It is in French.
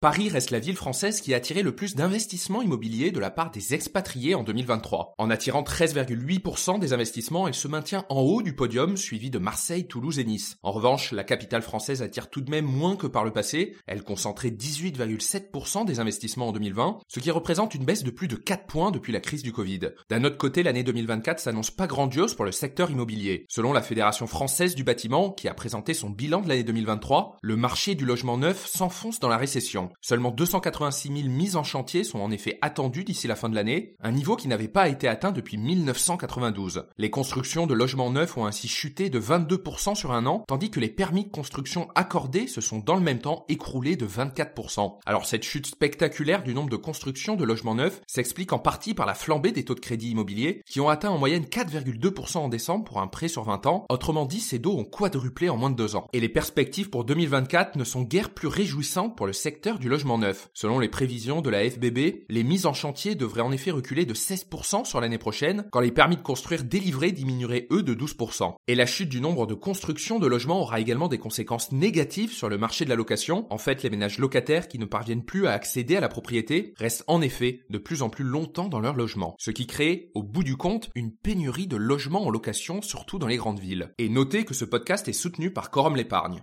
Paris reste la ville française qui a attiré le plus d'investissements immobiliers de la part des expatriés en 2023. En attirant 13,8% des investissements, elle se maintient en haut du podium, suivi de Marseille, Toulouse et Nice. En revanche, la capitale française attire tout de même moins que par le passé. Elle concentrait 18,7% des investissements en 2020, ce qui représente une baisse de plus de 4 points depuis la crise du Covid. D'un autre côté, l'année 2024 s'annonce pas grandiose pour le secteur immobilier. Selon la Fédération française du bâtiment, qui a présenté son bilan de l'année 2023, le marché du logement neuf s'enfonce dans la récession. Seulement 286 000 mises en chantier sont en effet attendues d'ici la fin de l'année, un niveau qui n'avait pas été atteint depuis 1992. Les constructions de logements neufs ont ainsi chuté de 22% sur un an, tandis que les permis de construction accordés se sont dans le même temps écroulés de 24%. Alors cette chute spectaculaire du nombre de constructions de logements neufs s'explique en partie par la flambée des taux de crédit immobilier, qui ont atteint en moyenne 4,2% en décembre pour un prêt sur 20 ans. Autrement dit, ces dos ont quadruplé en moins de deux ans. Et les perspectives pour 2024 ne sont guère plus réjouissantes pour le secteur du logement neuf. Selon les prévisions de la FBB, les mises en chantier devraient en effet reculer de 16% sur l'année prochaine, quand les permis de construire délivrés diminueraient eux de 12%. Et la chute du nombre de constructions de logements aura également des conséquences négatives sur le marché de la location. En fait, les ménages locataires qui ne parviennent plus à accéder à la propriété restent en effet de plus en plus longtemps dans leur logement, ce qui crée, au bout du compte, une pénurie de logements en location, surtout dans les grandes villes. Et notez que ce podcast est soutenu par Quorum l'épargne.